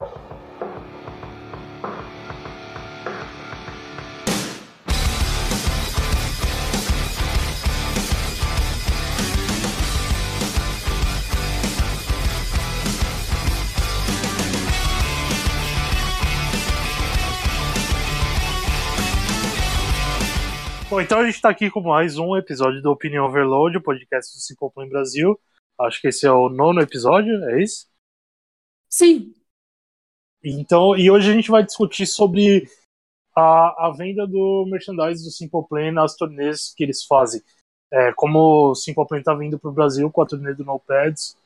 Bom, então a gente está aqui com mais um episódio do Opinião Overload, o podcast do Simple Plan Brasil. Acho que esse é o nono episódio, é isso? Sim. Então, e hoje a gente vai discutir sobre a, a venda do merchandise do Simple Plan nas turnês que eles fazem. É, como o Simple Plan está vindo para o Brasil com a turnê do NoPads,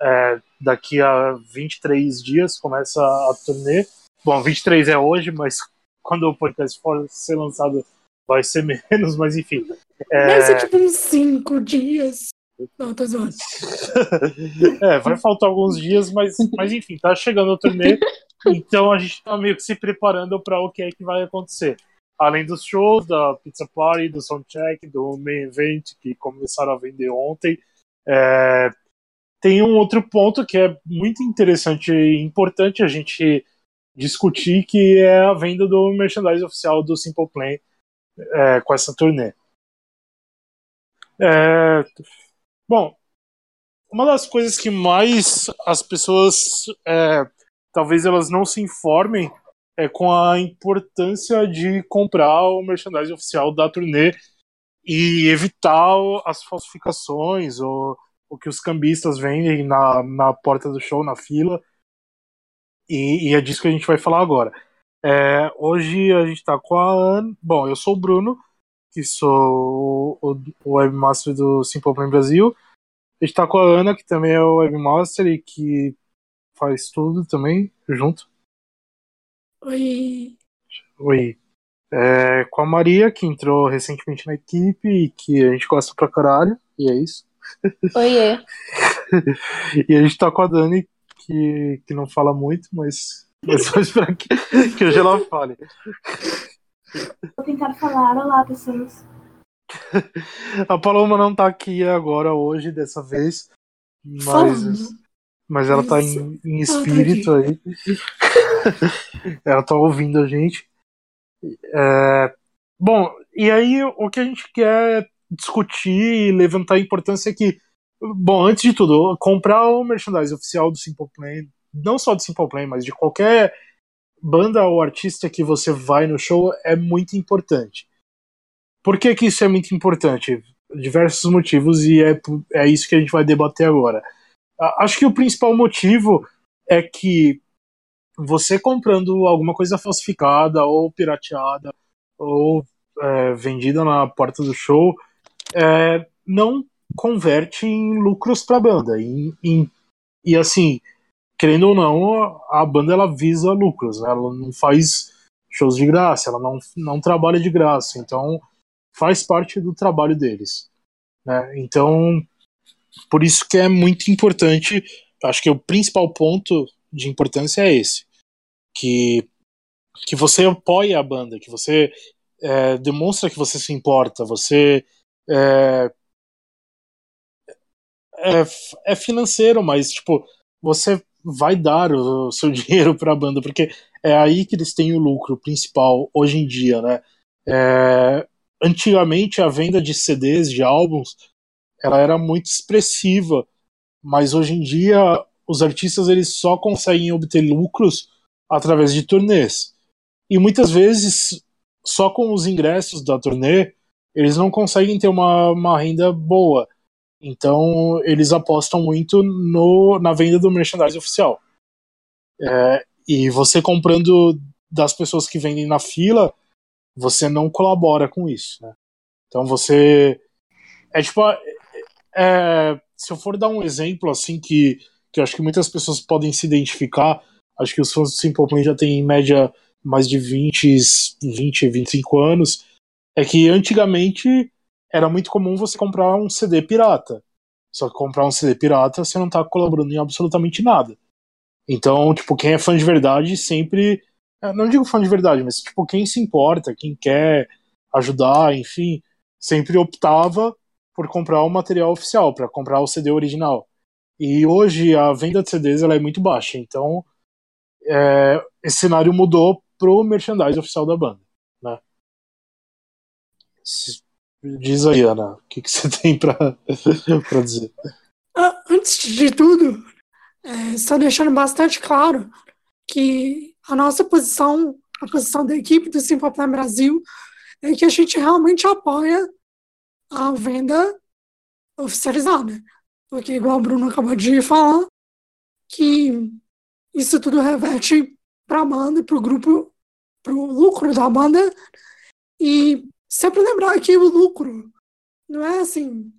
é, daqui a 23 dias começa a turnê. Bom, 23 é hoje, mas quando o podcast for ser lançado vai ser menos, mas enfim. É... Vai ser tipo uns cinco dias. Não, tô zoando. é, vai faltar alguns dias, mas, mas enfim, tá chegando o turnê. Então a gente tá meio que se preparando para o que é que vai acontecer. Além dos shows, da Pizza Party, do Soundcheck, do Main Event, que começaram a vender ontem. É... Tem um outro ponto que é muito interessante e importante a gente discutir, que é a venda do merchandise oficial do Simple Plan é, com essa turnê. É, bom, uma das coisas que mais as pessoas é, talvez elas não se informem é com a importância de comprar o merchandising oficial da turnê e evitar as falsificações ou o que os cambistas vendem na, na porta do show, na fila. E, e é disso que a gente vai falar agora. É, hoje a gente está com a Ana. Bom, eu sou o Bruno, que sou o, o webmaster do Simple Plan Brasil. A gente está com a Ana, que também é o webmaster e que faz tudo também junto. Oi. Oi. É, com a Maria, que entrou recentemente na equipe e que a gente gosta pra caralho, e é isso. Oiê. e a gente tá com a Dani, que, que não fala muito, mas é só esperar que, que hoje ela fale. Vou tentar falar. Olá, pessoas. A Paloma não tá aqui agora, hoje, dessa vez. Mas, mas ela tá em, em espírito aí. ela tá ouvindo a gente. É, bom, e aí o que a gente quer discutir e levantar a importância é que, bom, antes de tudo, comprar o merchandise oficial do Simple Plan não só de Simple Plan, mas de qualquer banda ou artista que você vai no show é muito importante. Por que, que isso é muito importante? Diversos motivos, e é, é isso que a gente vai debater agora. Acho que o principal motivo é que você comprando alguma coisa falsificada ou pirateada ou é, vendida na porta do show é, não converte em lucros para a banda. Em, e assim, querendo ou não, a banda ela visa lucros, né? ela não faz shows de graça, ela não, não trabalha de graça, então faz parte do trabalho deles. Né? Então, por isso que é muito importante, acho que o principal ponto de importância é esse, que, que você apoia a banda, que você é, demonstra que você se importa, você é, é, é financeiro, mas tipo, você vai dar o seu dinheiro para a banda, porque é aí que eles têm o lucro principal hoje em dia, né? É, antigamente a venda de CDs, de álbuns, ela era muito expressiva, mas hoje em dia os artistas eles só conseguem obter lucros através de turnês. E muitas vezes, só com os ingressos da turnê, eles não conseguem ter uma, uma renda boa. Então, eles apostam muito no, na venda do merchandising oficial. É, e você comprando das pessoas que vendem na fila, você não colabora com isso. Né? Então, você. É tipo. É, se eu for dar um exemplo assim que, que eu acho que muitas pessoas podem se identificar, acho que os fãs do Simple Plan já têm em média mais de 20, 20, 25 anos, é que antigamente era muito comum você comprar um CD pirata. Só que comprar um CD pirata, você não tá colaborando em absolutamente nada. Então, tipo, quem é fã de verdade sempre. É, não digo fã de verdade, mas, tipo, quem se importa, quem quer ajudar, enfim, sempre optava por comprar o material oficial, para comprar o CD original. E hoje a venda de CDs ela é muito baixa, então é, esse cenário mudou pro merchandise oficial da banda, né? Diz aí, Ana, o que, que você tem para dizer? Ah, antes de tudo, é, só deixando bastante claro que a nossa posição, a posição da equipe do Simple Brasil, é que a gente realmente apoia a venda oficializada. Porque, igual o Bruno acabou de falar, que isso tudo reverte para a banda, para o grupo, para o lucro da banda. E sempre lembrar que o lucro não é assim,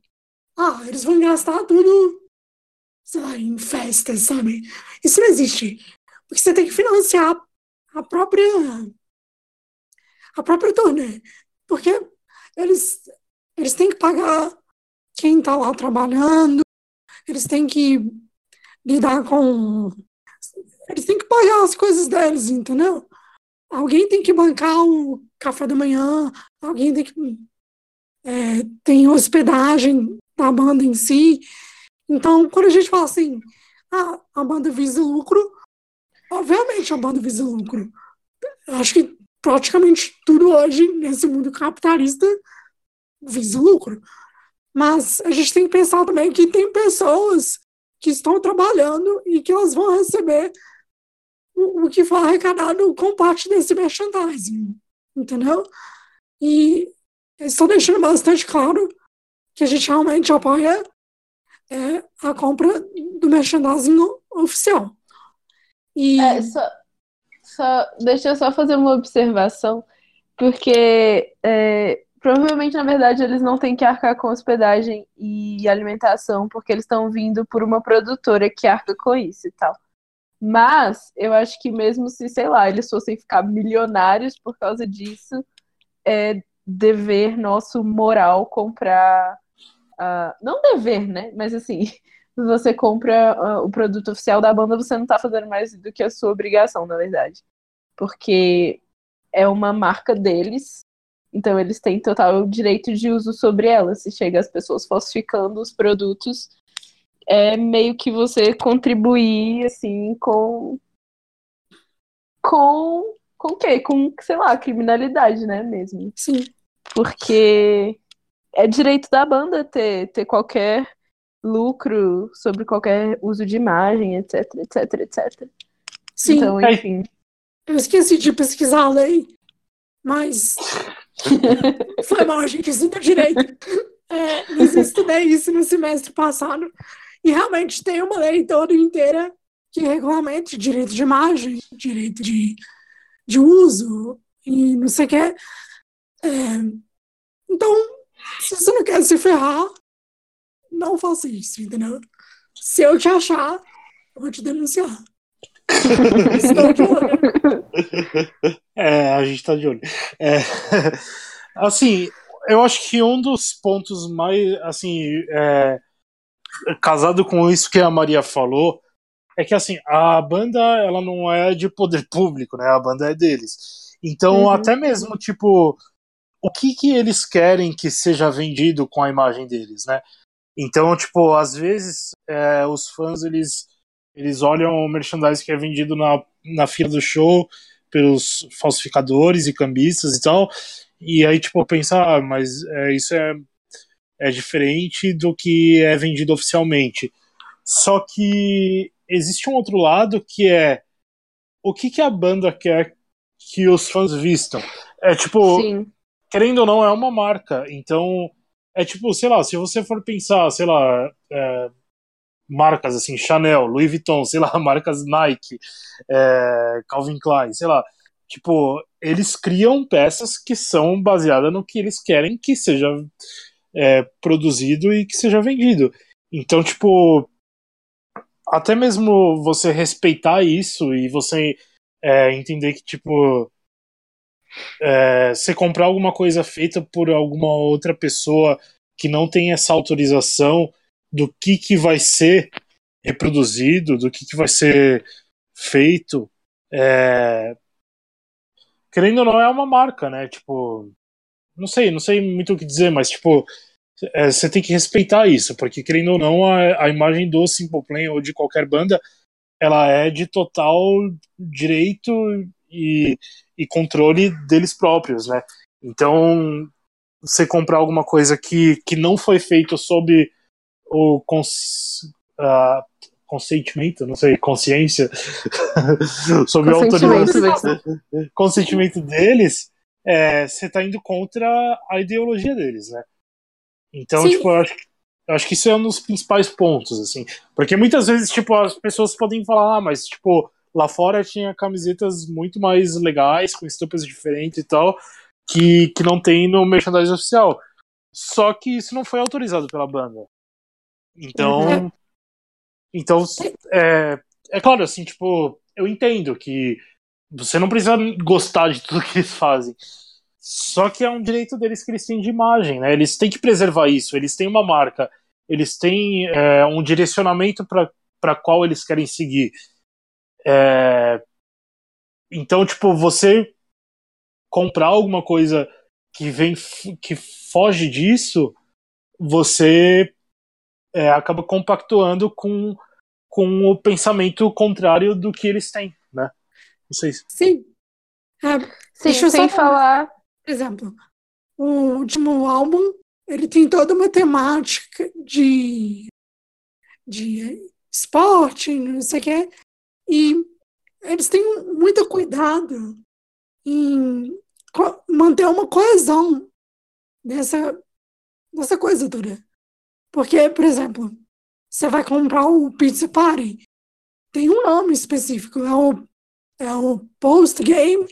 ah, eles vão gastar tudo, sei lá, em festas, sabe? Isso não existe. Porque você tem que financiar a própria a própria turnê. Porque eles, eles têm que pagar quem está lá trabalhando, eles têm que lidar com. Eles têm que pagar as coisas deles, entendeu? Alguém tem que bancar o café da manhã, alguém tem que. É, tem hospedagem da banda em si. Então, quando a gente fala assim, ah, a banda visa lucro, obviamente a banda visa lucro. Acho que praticamente tudo hoje, nesse mundo capitalista, visa lucro. Mas a gente tem que pensar também que tem pessoas que estão trabalhando e que elas vão receber o, o que for arrecadado com parte desse merchandising, entendeu? E estou deixando bastante claro que a gente realmente apoia é, a compra do merchandising oficial. E... É, só, só, deixa eu só fazer uma observação, porque é, provavelmente, na verdade, eles não têm que arcar com hospedagem e alimentação, porque eles estão vindo por uma produtora que arca com isso e tal. Mas eu acho que mesmo se, sei lá, eles fossem ficar milionários por causa disso, é dever nosso moral comprar Uh, não dever, né? Mas assim, você compra uh, o produto oficial da banda, você não está fazendo mais do que a sua obrigação, na verdade. Porque é uma marca deles, então eles têm total direito de uso sobre ela. Se chega as pessoas falsificando os produtos, é meio que você contribuir, assim, com. Com. Com o quê? Com, sei lá, criminalidade, né, mesmo. Sim. Porque é direito da banda ter, ter qualquer lucro sobre qualquer uso de imagem, etc, etc, etc. Sim. Então, enfim. Eu esqueci de pesquisar a lei, mas foi mal, a gente estuda direito. É, eu estudei isso no semestre passado e realmente tem uma lei toda inteira que regulamenta direito de imagem, direito de, de uso e não sei o que. É, então, se você não quer se ferrar, não faça isso, entendeu? Se eu te achar, eu vou te denunciar. é, a gente tá de olho. É, assim, eu acho que um dos pontos mais, assim, é, casado com isso que a Maria falou, é que assim, a banda ela não é de poder público, né? A banda é deles. Então, uhum. até mesmo, tipo, o que, que eles querem que seja vendido com a imagem deles, né? Então, tipo, às vezes é, os fãs eles, eles olham o merchandise que é vendido na, na fila do show pelos falsificadores e cambistas e tal, e aí, tipo, pensar, ah, mas é, isso é, é diferente do que é vendido oficialmente. Só que existe um outro lado que é o que, que a banda quer que os fãs vistam. É tipo, Sim querendo ou não, é uma marca. Então, é tipo, sei lá, se você for pensar, sei lá, é, marcas assim, Chanel, Louis Vuitton, sei lá, marcas Nike, é, Calvin Klein, sei lá, tipo, eles criam peças que são baseadas no que eles querem que seja é, produzido e que seja vendido. Então, tipo, até mesmo você respeitar isso e você é, entender que, tipo, é, você comprar alguma coisa feita por alguma outra pessoa que não tem essa autorização do que, que vai ser reproduzido, do que, que vai ser feito, é... querendo ou não, é uma marca, né? Tipo, não sei, não sei muito o que dizer, mas tipo, é, você tem que respeitar isso, porque querendo ou não, a, a imagem do Simple Plan ou de qualquer banda ela é de total direito e, e controle deles próprios, né? Então, você comprar alguma coisa que, que não foi feito sob o cons, uh, consentimento, não sei, consciência, sob o autorização, consentimento deles, é, você está indo contra a ideologia deles, né? Então, Sim. tipo, eu acho, eu acho que isso é um dos principais pontos, assim. Porque muitas vezes, tipo, as pessoas podem falar, ah, mas, tipo, lá fora tinha camisetas muito mais legais, com estampas diferentes e tal, que, que não tem no merchandising oficial. Só que isso não foi autorizado pela banda. Então. Uhum. Então, é, é claro, assim, tipo, eu entendo que você não precisa gostar de tudo que eles fazem. Só que é um direito deles que eles têm de imagem, né? Eles têm que preservar isso, eles têm uma marca, eles têm é, um direcionamento para qual eles querem seguir. É, então, tipo, você comprar alguma coisa que vem que foge disso, você é, acaba compactuando com, com o pensamento contrário do que eles têm? Não sei se... Sim. É, Sim, sem só... falar. Por exemplo, o último álbum ele tem toda uma temática de, de esporte, não sei o que, e eles têm muito cuidado em manter uma coesão dessa, dessa coisa toda. Porque, por exemplo, você vai comprar o Pizza Party, tem um nome específico, é o, é o post-game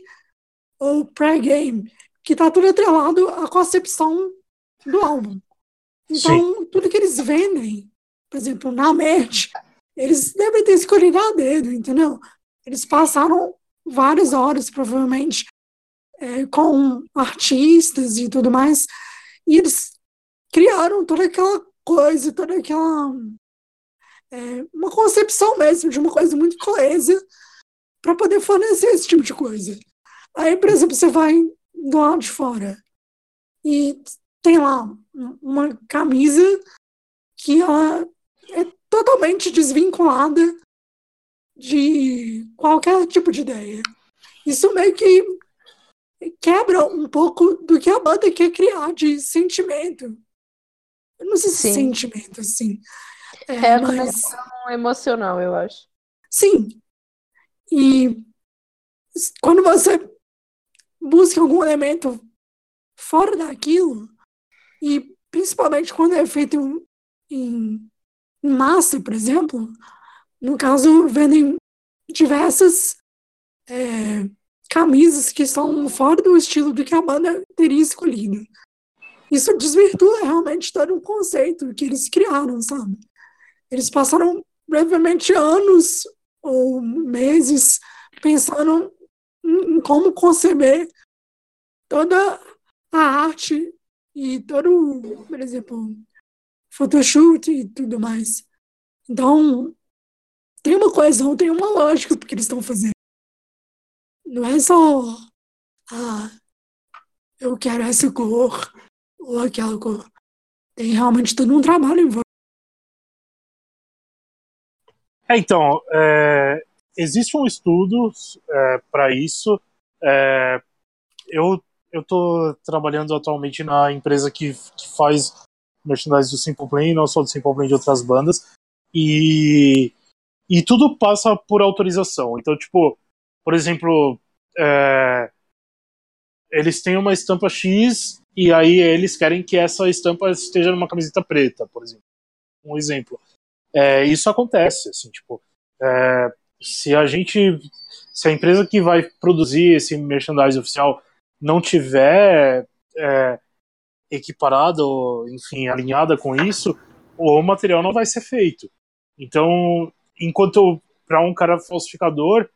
ou pré-game, que está tudo atrelado à concepção do álbum. Então, Sim. tudo que eles vendem, por exemplo, na merch, eles devem ter escolhido a dedo, entendeu? Eles passaram várias horas, provavelmente, é, com artistas e tudo mais, e eles criaram toda aquela coisa, toda aquela. É, uma concepção mesmo de uma coisa muito coesa para poder fornecer esse tipo de coisa. Aí, por exemplo, você vai do lado de fora e tem lá uma camisa que ela é totalmente desvinculada de qualquer tipo de ideia. Isso meio que quebra um pouco do que a banda quer criar de sentimento. Eu não sei se é Sim. sentimento, assim. É, é a mas... conexão emocional, eu acho. Sim. E quando você busca algum elemento fora daquilo, e principalmente quando é feito em, em massa, por exemplo, no caso, vendem diversas é, camisas que são fora do estilo do que a banda teria escolhido. Isso desvirtua realmente todo um conceito que eles criaram, sabe? Eles passaram brevemente anos ou meses pensando em, como conceber toda a arte e todo, por exemplo, photoshoot e tudo mais. Então, tem uma coesão, tem uma lógica do que eles estão fazendo. Não é só, ah, eu quero essa cor ou aquela cor. Tem realmente todo um trabalho em É, então, é, existe um estudo é, para isso. É, eu estou trabalhando atualmente na empresa que, que faz merchandising do Simple Plan, não só do Simple Plan de outras bandas. E, e tudo passa por autorização. Então, tipo, por exemplo, é, eles têm uma estampa X e aí eles querem que essa estampa esteja numa camiseta preta, por exemplo. Um exemplo. É, isso acontece, assim, tipo, é, se a gente, se a empresa que vai produzir esse merchandising oficial não tiver é, equiparada, ou, enfim, alinhada com isso, o material não vai ser feito. Então, enquanto para um cara falsificador,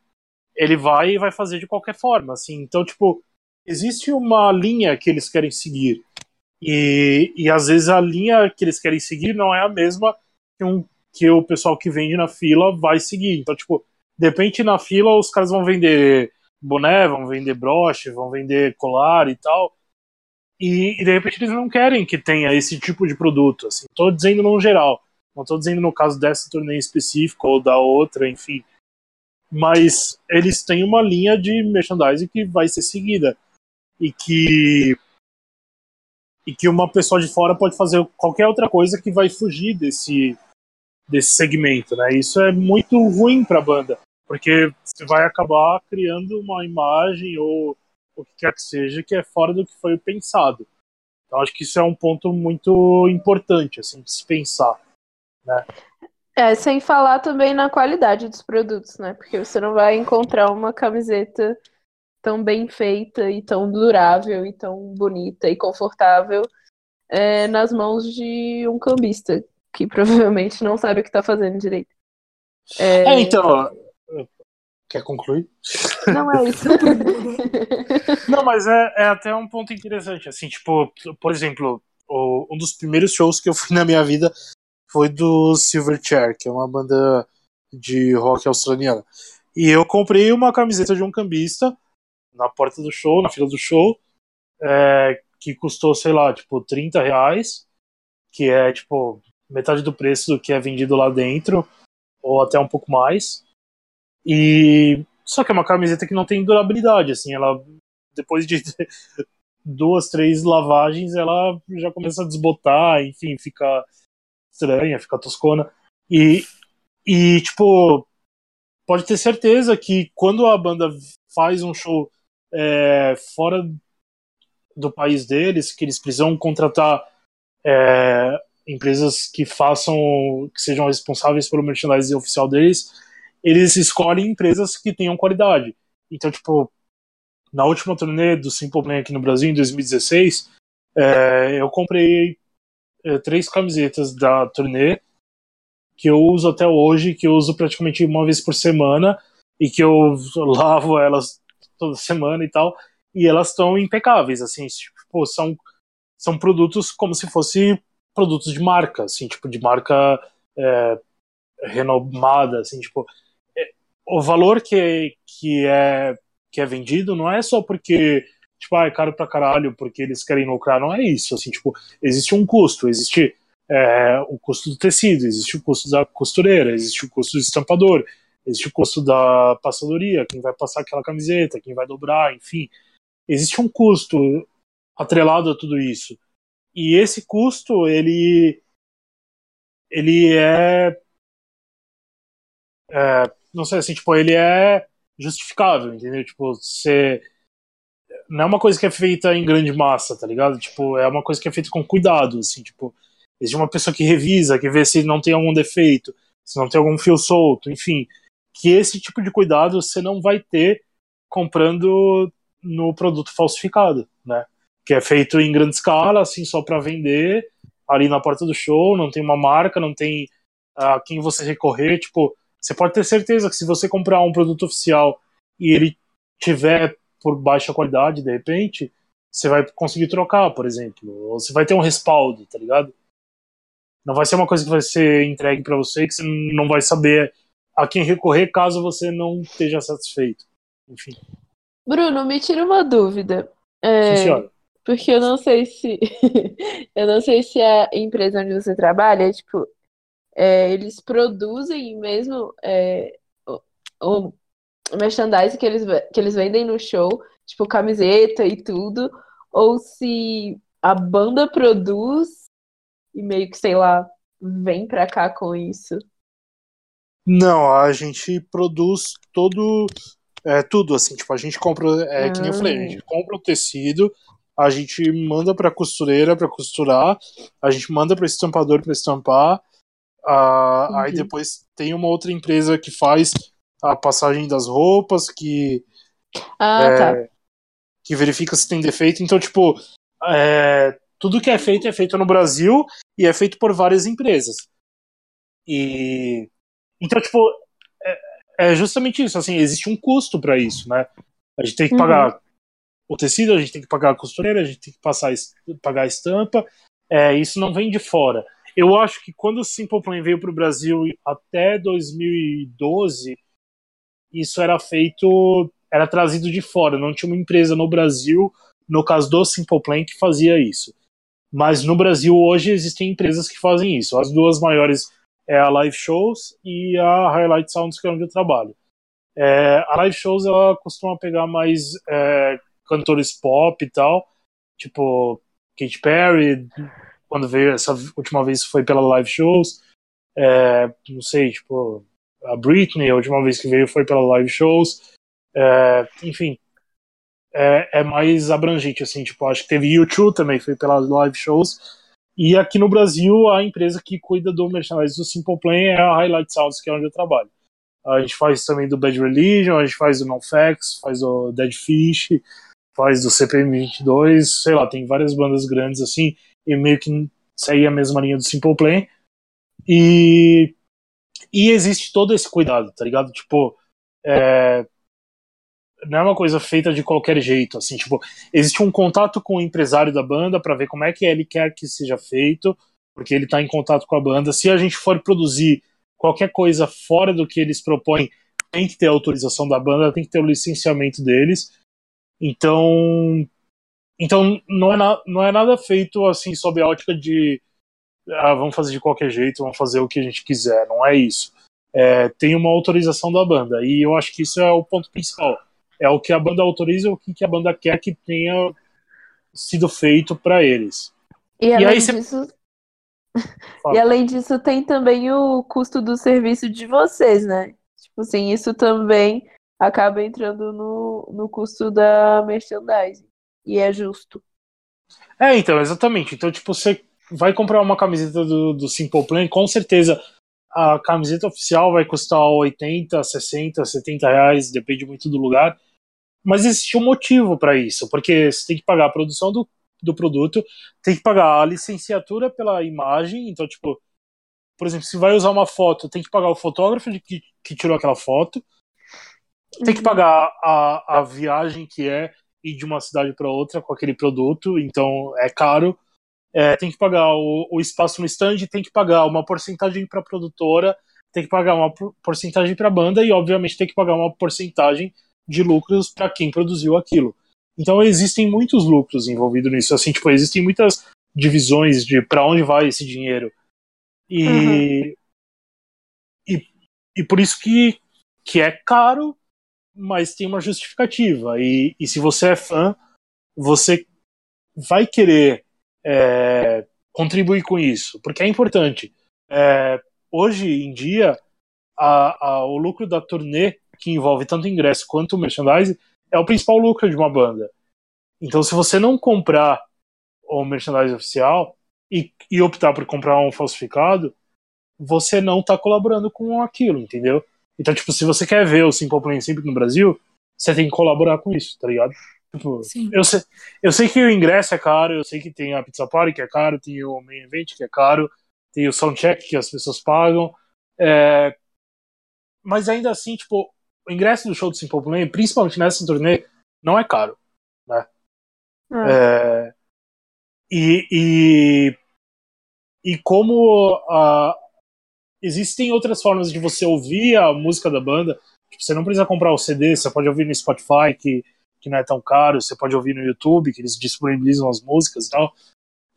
ele vai e vai fazer de qualquer forma, assim. Então, tipo, existe uma linha que eles querem seguir. E, e às vezes a linha que eles querem seguir não é a mesma que, um, que o pessoal que vende na fila vai seguir. Então, tipo, de repente na fila os caras vão vender boné, vão vender broche, vão vender colar e tal. E, e, de repente eles não querem que tenha esse tipo de produto. Assim. Tô dizendo no geral. Não estou dizendo no caso dessa torneio específica ou da outra, enfim. mas eles têm uma linha de merchandising que vai ser seguida e que e que uma pessoa de fora pode fazer qualquer outra coisa que vai fugir desse desse segmento, né? Isso é muito ruim para a banda, porque você vai acabar criando uma imagem ou o que quer que seja que é fora do que foi pensado. Então acho que isso é um ponto muito importante assim de se pensar, né? É, sem falar também na qualidade dos produtos, né? Porque você não vai encontrar uma camiseta tão bem feita e tão durável e tão bonita e confortável é, nas mãos de um cambista que provavelmente não sabe o que está fazendo direito. É... é, então. Quer concluir? Não é isso. não, mas é, é até um ponto interessante. Assim, tipo, por exemplo, o, um dos primeiros shows que eu fui na minha vida foi do Silverchair, que é uma banda de rock australiana. E eu comprei uma camiseta de um cambista na porta do show, na fila do show, é, que custou, sei lá, tipo, 30 reais, que é, tipo, metade do preço do que é vendido lá dentro, ou até um pouco mais. E só que é uma camiseta que não tem durabilidade, assim, ela depois de duas, três lavagens, ela já começa a desbotar, enfim, fica estranha, fica toscona. E, e tipo, pode ter certeza que quando a banda faz um show é, fora do país deles, que eles precisam contratar é, empresas que façam, que sejam responsáveis pelo merchandising oficial deles, eles escolhem empresas que tenham qualidade. Então, tipo, na última turnê do Simple Plan aqui no Brasil, em 2016, é, eu comprei é, três camisetas da turnê que eu uso até hoje, que eu uso praticamente uma vez por semana e que eu lavo elas toda semana e tal, e elas estão impecáveis, assim, tipo, são, são produtos como se fosse produtos de marca, assim, tipo, de marca é, renomada, assim, tipo, é, o valor que, que, é, que é vendido não é só porque tipo, ah, é caro pra caralho porque eles querem lucrar. Não é isso, assim, tipo, existe um custo, existe é, o custo do tecido, existe o custo da costureira, existe o custo do estampador, existe o custo da passadoria, quem vai passar aquela camiseta, quem vai dobrar, enfim. Existe um custo atrelado a tudo isso. E esse custo, ele ele é, é não sei assim, tipo, ele é justificável, entendeu? Tipo, você não é uma coisa que é feita em grande massa, tá ligado? Tipo, é uma coisa que é feita com cuidado, assim, tipo, existe uma pessoa que revisa, que vê se não tem algum defeito, se não tem algum fio solto, enfim, que esse tipo de cuidado você não vai ter comprando no produto falsificado? Que é feito em grande escala, assim, só para vender ali na porta do show, não tem uma marca, não tem a quem você recorrer, tipo, você pode ter certeza que se você comprar um produto oficial e ele tiver por baixa qualidade, de repente, você vai conseguir trocar, por exemplo. Ou você vai ter um respaldo, tá ligado? Não vai ser uma coisa que vai ser entregue para você que você não vai saber a quem recorrer caso você não esteja satisfeito. Enfim. Bruno, me tira uma dúvida. É, Sim, porque eu não sei se eu não sei se a empresa onde você trabalha, tipo, é, eles produzem mesmo é, o, merchandising que eles, que eles vendem no show, tipo camiseta e tudo, ou se a banda produz e meio que, sei lá, vem pra cá com isso. Não, a gente produz todo. É, tudo, assim, tipo, a gente compra. É ah. que nem eu falei, a gente ah. compra o tecido, a gente manda pra costureira pra costurar, a gente manda pra estampador pra estampar, uhum. aí depois tem uma outra empresa que faz a passagem das roupas, que. Ah, é, tá. Que verifica se tem defeito. Então, tipo, é, tudo que é feito é feito no Brasil e é feito por várias empresas. E. Então, tipo, é, é justamente isso. Assim, existe um custo para isso, né? A gente tem que pagar uhum. O tecido, a gente tem que pagar a costureira, a gente tem que passar, pagar a estampa. É, isso não vem de fora. Eu acho que quando o Simple Plan veio para o Brasil até 2012, isso era feito, era trazido de fora, não tinha uma empresa no Brasil, no caso do Simple Plan, que fazia isso. Mas no Brasil hoje existem empresas que fazem isso. As duas maiores é a Live Shows e a Highlight Sounds, que é onde eu trabalho. É, a live shows ela costuma pegar mais é, cantores pop e tal, tipo Katy Perry, quando veio essa última vez foi pela live shows, é, não sei, tipo a Britney, a última vez que veio foi pela live shows, é, enfim, é, é, mais abrangente, assim, tipo, acho que teve YouTube também, foi pelas live shows, e aqui no Brasil a empresa que cuida do merchandising do Simple Plan é a Highlight Sounds, que é onde eu trabalho. A gente faz também do Bad Religion, a gente faz do NoFX, faz do Dead Fish, faz do CPM22, sei lá, tem várias bandas grandes assim, e meio que segue a mesma linha do Simple Plan. E, e existe todo esse cuidado, tá ligado? Tipo, é, não é uma coisa feita de qualquer jeito, assim, tipo, existe um contato com o empresário da banda para ver como é que ele quer que seja feito, porque ele tá em contato com a banda. Se a gente for produzir qualquer coisa fora do que eles propõem tem que ter autorização da banda, tem que ter o licenciamento deles. Então, então não é, na, não é nada feito assim sob a ótica de ah, vamos fazer de qualquer jeito, vamos fazer o que a gente quiser. Não é isso. É, tem uma autorização da banda e eu acho que isso é o ponto principal. É o que a banda autoriza, o que a banda quer que tenha sido feito para eles. E, e aí disso, e além disso, tem também o custo do serviço de vocês, né? Tipo assim, isso também acaba entrando no, no custo da merchandising. E é justo. É, então, exatamente. Então, tipo, você vai comprar uma camiseta do, do Simple Plan, com certeza a camiseta oficial vai custar 80, 60, 70 reais, depende muito do lugar. Mas existe um motivo para isso, porque você tem que pagar a produção do, do produto, tem que pagar a licenciatura pela imagem, então, tipo, por exemplo, se vai usar uma foto, tem que pagar o fotógrafo que, que tirou aquela foto, tem que uhum. pagar a, a viagem que é ir de uma cidade para outra com aquele produto, então é caro. É, tem que pagar o, o, espaço no stand, tem que pagar uma porcentagem para a produtora, tem que pagar uma porcentagem para a banda e, obviamente, tem que pagar uma porcentagem de lucros para quem produziu aquilo. Então existem muitos lucros envolvidos nisso, assim, tipo, existem muitas divisões de para onde vai esse dinheiro. E, uhum. e, e por isso que, que é caro, mas tem uma justificativa. E, e se você é fã, você vai querer é, contribuir com isso, porque é importante. É, hoje em dia, a, a, o lucro da turnê, que envolve tanto ingresso quanto merchandising, é o principal lucro de uma banda. Então, se você não comprar o merchandising oficial e, e optar por comprar um falsificado, você não está colaborando com aquilo, entendeu? Então, tipo, se você quer ver o Simple Plan sempre no Brasil, você tem que colaborar com isso, tá ligado? Tipo, eu sei, eu sei que o ingresso é caro, eu sei que tem a Pizza Party que é caro, tem o Main Event que é caro, tem o Soundcheck que as pessoas pagam, é... mas ainda assim, tipo, o ingresso do show do Simple Plan, principalmente nessa turnê, não é caro, né? É. É... E, e, e como a, existem outras formas de você ouvir a música da banda, tipo, você não precisa comprar o CD, você pode ouvir no Spotify, que, que não é tão caro, você pode ouvir no YouTube, que eles disponibilizam as músicas e tal.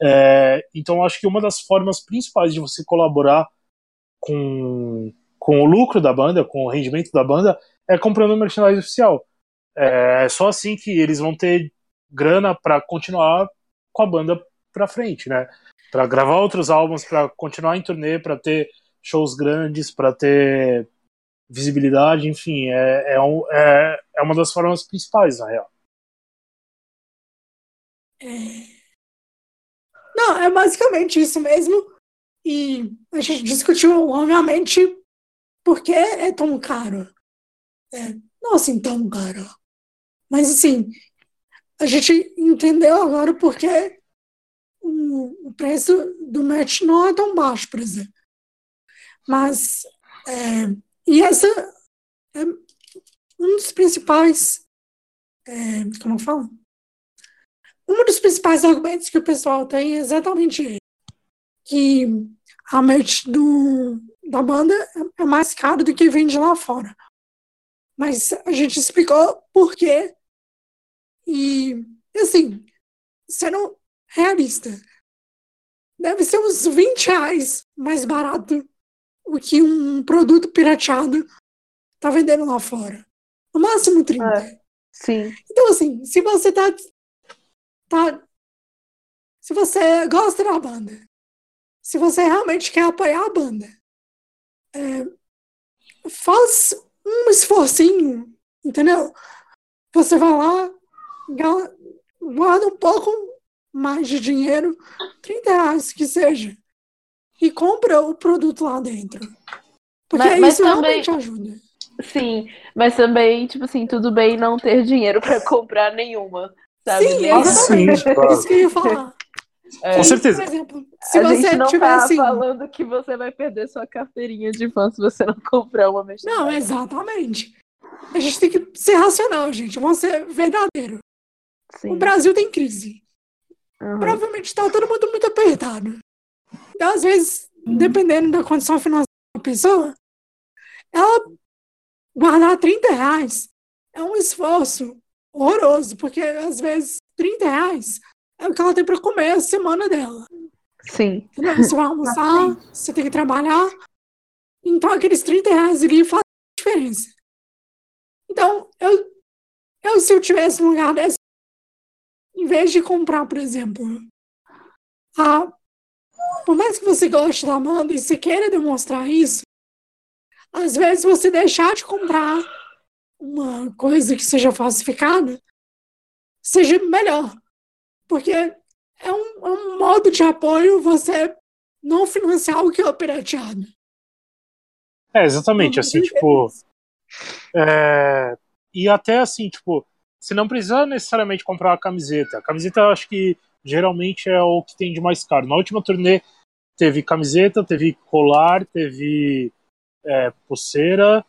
É, então acho que uma das formas principais de você colaborar com, com o lucro da banda, com o rendimento da banda, é comprando o merchandising oficial. É, é só assim que eles vão ter grana para continuar com a banda para frente, né? Para gravar outros álbuns, para continuar em turnê, para ter shows grandes, para ter visibilidade, enfim, é, é, um, é, é uma das formas principais, na real. É... Não, é basicamente isso mesmo. E a gente discutiu, obviamente, por que é tão caro. É, não assim tão caro. Mas assim, a gente entendeu agora porque o, o preço do match não é tão baixo, por exemplo. Mas, é, e essa é um dos principais, é, como eu falo? Um dos principais argumentos que o pessoal tem é exatamente que a merch do, da banda é mais caro do que vende lá fora. Mas a gente explicou por quê. E, assim, sendo realista, deve ser uns 20 reais mais barato o que um produto pirateado está vendendo lá fora. No máximo 30. É, sim. Então, assim, se você tá, tá. Se você gosta da banda, se você realmente quer apoiar a banda, é, faz um esforcinho, entendeu? Você vai lá, guarda um pouco mais de dinheiro, 30 reais que seja, e compra o produto lá dentro. Porque mas, mas isso também... realmente ajuda. Sim, mas também, tipo assim, tudo bem não ter dinheiro para comprar nenhuma, sabe? Sim, exatamente. Sim, claro. Isso que eu ia falar. É, Com certeza. Por exemplo, se a você gente não tiver tá assim... falando que você vai perder sua carteirinha de fã se você não comprar uma merchandise. Não, exatamente. A gente tem que ser racional, gente. Vamos ser verdadeiro. Sim. O Brasil tem crise. Uhum. Provavelmente está todo mundo muito apertado. Às vezes, dependendo da condição financeira da pessoa, ela guardar 30 reais é um esforço horroroso, porque às vezes 30 reais é o que ela tem para comer a semana dela. Sim. Entendeu? Você vai almoçar, você tem que trabalhar. Então aqueles 30 reais ali fazem diferença. Então, eu, eu se eu tivesse um lugar desse, em vez de comprar, por exemplo, a, por mais que você goste da Amanda e você queira demonstrar isso, às vezes você deixar de comprar uma coisa que seja falsificada seja melhor. Porque é um, é um modo de apoio você não financiar o que é pirateado. É, exatamente, assim, tipo. É, e até assim, tipo, você não precisa necessariamente comprar uma camiseta. A camiseta eu acho que geralmente é o que tem de mais caro. Na última turnê teve camiseta, teve colar, teve é, pulseira,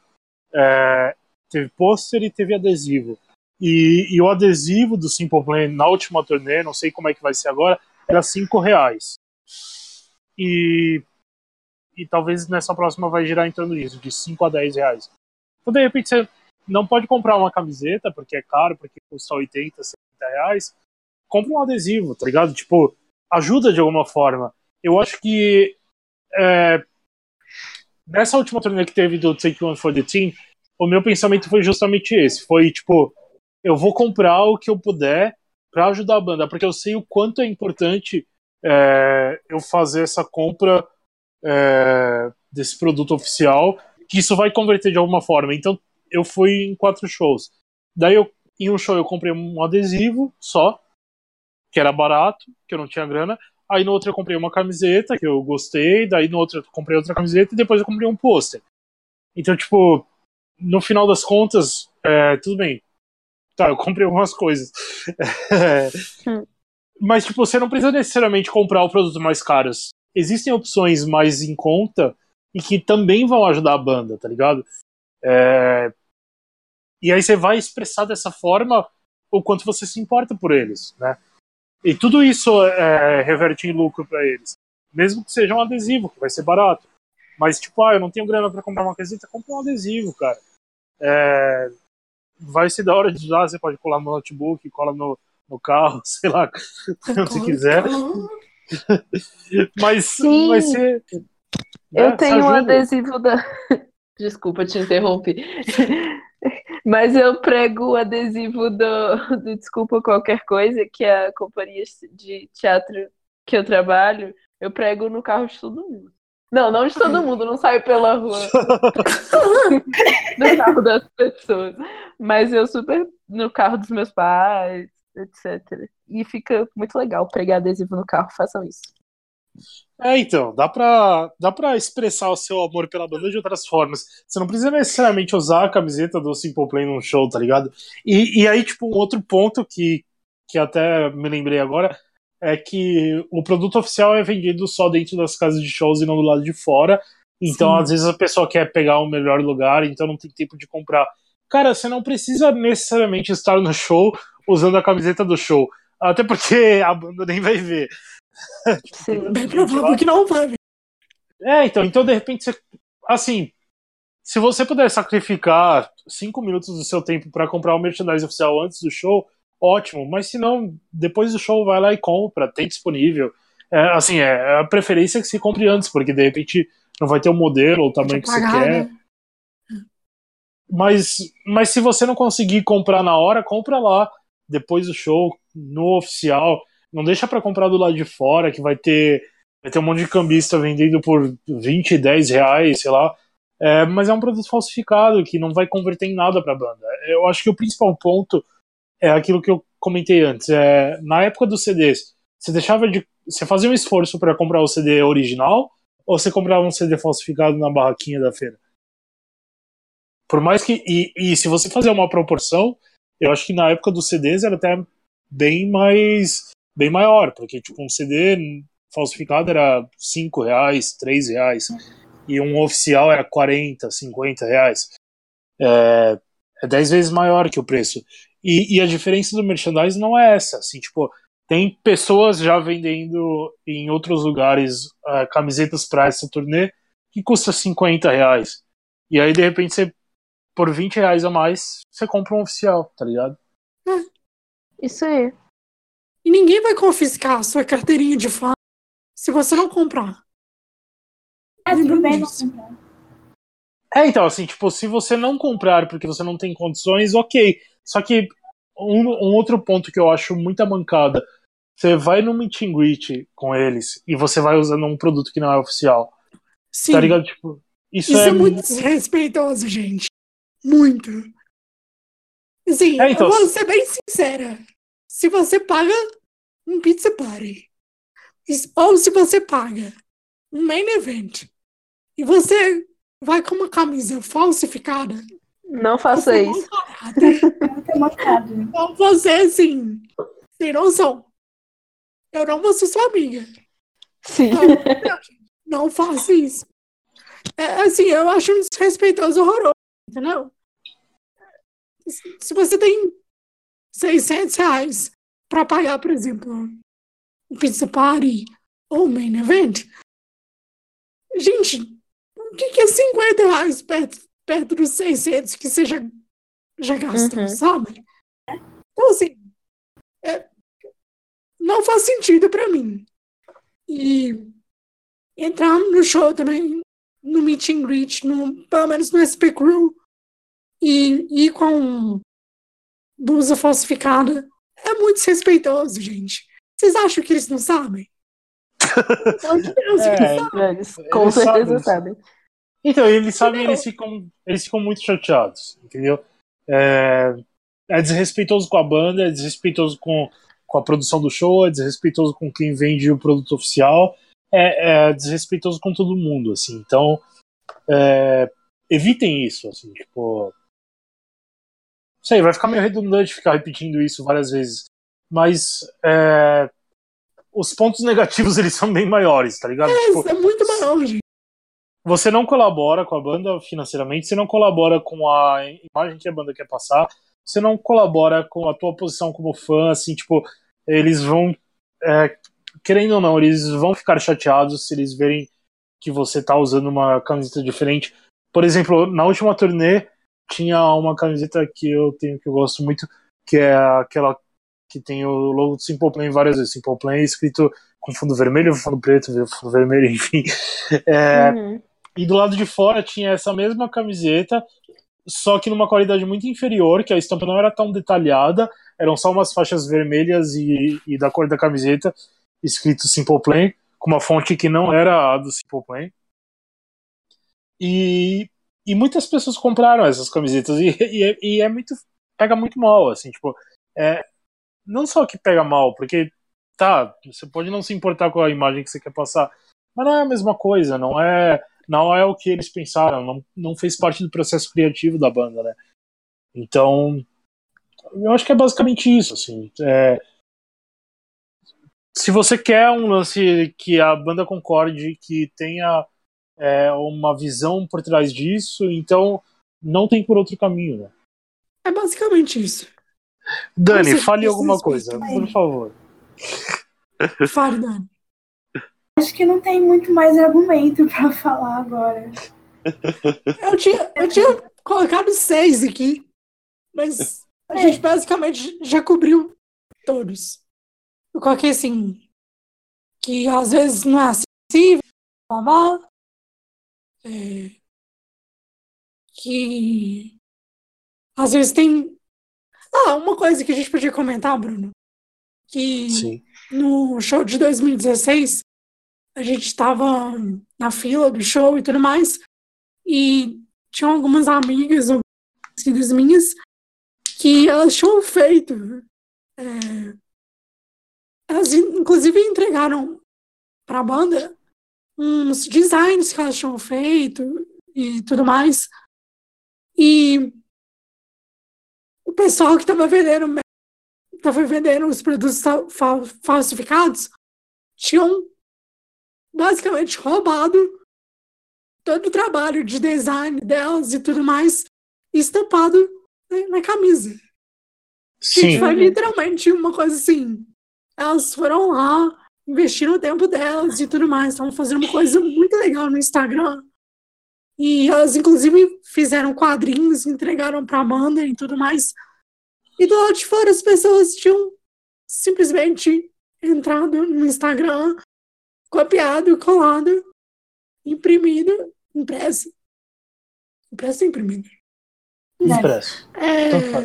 é, teve pôster e teve adesivo. E, e, o adesivo do Simple Plan na última turnê, não sei como é que vai ser agora, era 5 reais. E, e talvez nessa próxima vai girar em torno disso, de 5 a 10 reais. Então, de repente, você não pode comprar uma camiseta, porque é caro, porque custa 80, 70 reais. Compre um adesivo, tá ligado? Tipo, ajuda de alguma forma. Eu acho que é, nessa última turnê que teve do Take One for the Team, o meu pensamento foi justamente esse. Foi tipo, eu vou comprar o que eu puder para ajudar a banda, porque eu sei o quanto é importante é, eu fazer essa compra é, desse produto oficial, que isso vai converter de alguma forma. Então, eu fui em quatro shows. Daí, eu, em um show, eu comprei um adesivo só, que era barato, que eu não tinha grana. Aí no outro eu comprei uma camiseta que eu gostei, daí no outro eu comprei outra camiseta e depois eu comprei um pôster. Então, tipo, no final das contas, é, tudo bem. Tá, eu comprei algumas coisas. É, mas, tipo, você não precisa necessariamente comprar o produto mais caros. Existem opções mais em conta e que também vão ajudar a banda, tá ligado? É, e aí você vai expressar dessa forma o quanto você se importa por eles, né? E tudo isso é, reverte em lucro para eles. Mesmo que seja um adesivo, que vai ser barato. Mas, tipo, ah, eu não tenho grana para comprar uma camiseta, compra um adesivo, cara. É, vai ser da hora de usar, você pode colar no notebook, cola no, no carro, sei lá, se quiser. Mas Sim. vai ser. Eu né, tenho um adesivo da. Desculpa te interromper. Mas eu prego o adesivo do, do Desculpa Qualquer Coisa, que é a companhia de teatro que eu trabalho, eu prego no carro de todo mundo. Não, não de todo mundo, não saio pela rua no carro das pessoas. Mas eu super no carro dos meus pais, etc. E fica muito legal pregar adesivo no carro, façam isso. É, então, dá pra, dá pra expressar o seu amor pela banda de outras formas. Você não precisa necessariamente usar a camiseta do Simple Plan num show, tá ligado? E, e aí, tipo, um outro ponto que, que até me lembrei agora é que o produto oficial é vendido só dentro das casas de shows e não do lado de fora. Então, Sim. às vezes, a pessoa quer pegar o melhor lugar, então não tem tempo de comprar. Cara, você não precisa necessariamente estar no show usando a camiseta do show. Até porque a banda nem vai ver. Sim, bem provável que não vai. É, então, então de repente você. Assim, se você puder sacrificar cinco minutos do seu tempo para comprar o merchandise oficial antes do show, ótimo. Mas se não, depois do show vai lá e compra, tem disponível. É, assim, é a preferência que se compre antes, porque de repente não vai ter o modelo ou o tamanho que você quer. Né? mas, mas se você não conseguir comprar na hora, compra lá, depois do show, no oficial. Não deixa para comprar do lado de fora, que vai ter, vai ter um monte de cambista vendendo por 20, 10 reais, sei lá. É, mas é um produto falsificado que não vai converter em nada para a banda. Eu acho que o principal ponto é aquilo que eu comentei antes. É, na época dos CDs, você deixava de. Você fazia um esforço para comprar o CD original ou você comprava um CD falsificado na barraquinha da feira? Por mais que. E, e se você fazer uma proporção, eu acho que na época dos CDs era até bem mais. Bem maior, porque tipo, um CD falsificado era 5 reais, 3 reais e um oficial era 40, 50 reais. É, é 10 vezes maior que o preço. E, e, a diferença do merchandising não é essa. Assim, tipo, tem pessoas já vendendo em outros lugares uh, camisetas para essa turnê que custa 50 reais. E aí, de repente, você, por 20 reais a mais, você compra um oficial, tá ligado? É. Isso aí. E ninguém vai confiscar a sua carteirinha de fã se você não comprar. É, tudo bem não comprar. É, então, assim, tipo, se você não comprar porque você não tem condições, ok. Só que um, um outro ponto que eu acho muita mancada, você vai no meet and greet com eles e você vai usando um produto que não é oficial. Sim. Tá ligado? Tipo, isso, Isso é, é muito desrespeitoso, gente. Muito. Assim, É, então, eu vou se- ser bem sincera. Se você paga um pizza party, ou se você paga um main event, e você vai com uma camisa falsificada, Não faça não isso. muito emocionado. Então você, assim, sem noção. Eu não vou ser sua amiga. Sim. Não, não faça isso. É, assim, eu acho um desrespeitoso horroroso, entendeu? Se você tem 600 reais pra pagar, por exemplo, um pizza party ou um main event, gente, o que, que é 50 reais perto, perto dos 600 que você já, já gastou, Uhum. sabe? Então, assim, é, não faz sentido pra mim. E entrar no show também, no meet and greet, no, pelo menos no SP Crew, e ir com blusa falsificada, é muito desrespeitoso, gente. Vocês acham que eles não sabem? Deus, É, eles sabem. Eles com Eles certeza sabem. sabem. Então, eles sabem, Entendeu? eles ficam, eles ficam muito chateados, entendeu? É, é desrespeitoso com a banda, é desrespeitoso com, com a produção do show, é desrespeitoso com quem vende o produto oficial, é, é desrespeitoso com todo mundo, assim. Então, é, evitem isso, assim, tipo... Sei, vai ficar meio redundante ficar repetindo isso várias vezes, mas é, os pontos negativos, eles são bem maiores, tá ligado? É, Tipo, é muito maior, gente. você não colabora com a banda financeiramente, você não colabora com a imagem que a banda quer passar, você não colabora com a tua posição como fã, assim, tipo, eles vão, é, querendo ou não, eles vão ficar chateados se eles verem que você tá usando uma camiseta diferente. Por exemplo, na última turnê tinha uma camiseta que eu tenho que eu gosto muito, que é aquela que tem o logo do Simple Plan várias vezes, Simple Plan escrito com fundo vermelho, fundo preto, fundo vermelho, enfim. É, Uhum. e do lado de fora tinha essa mesma camiseta, só que numa qualidade muito inferior, que a estampa não era tão detalhada, eram só umas faixas vermelhas e, e da cor da camiseta, escrito Simple Plan, com uma fonte que não era a do Simple Plan. E, e muitas pessoas compraram essas camisetas, e, e, e é muito. pega muito mal, assim, tipo. É, não só que pega mal, porque tá, você pode não se importar com a imagem que você quer passar, mas não é a mesma coisa, não é não é o que eles pensaram, não, não fez parte do processo criativo da banda, né? Então, eu acho que é basicamente isso, assim. é, se você quer um lance que a banda concorde, que tenha é, uma visão por trás disso, então não tem por outro caminho, né? É basicamente isso. Dani, fale alguma coisa, por favor. Fale, Dani. Acho que não tem muito mais argumento pra falar agora. Eu tinha, eu tinha colocado seis aqui, mas a gente basicamente já cobriu todos. Eu coloquei assim, que às vezes não é acessível, blá, blá, é, que às vezes tem. Ah, uma coisa que a gente podia comentar, Bruno. Que Sim. no show de 2016, a gente estava na fila do show e tudo mais. E tinha algumas amigas, filhas minhas, que elas tinham feito. É, elas, inclusive, entregaram para a banda uns designs que elas tinham feito e tudo mais. E o pessoal que estava vendendo, tava vendendo os produtos falsificados tinham basicamente roubado todo o trabalho de design delas e tudo mais estampado na camisa. Sim. Foi literalmente uma coisa assim. Elas foram lá, investiram o tempo delas e tudo mais. Estavam fazendo uma coisa muito legal no Instagram. E elas, inclusive, fizeram quadrinhos, entregaram pra Amanda e tudo mais. E do lado de fora, as pessoas tinham simplesmente entrado no Instagram, copiado, colado, imprimido, impresso. Impresso ou imprimido? Impresso. É... Então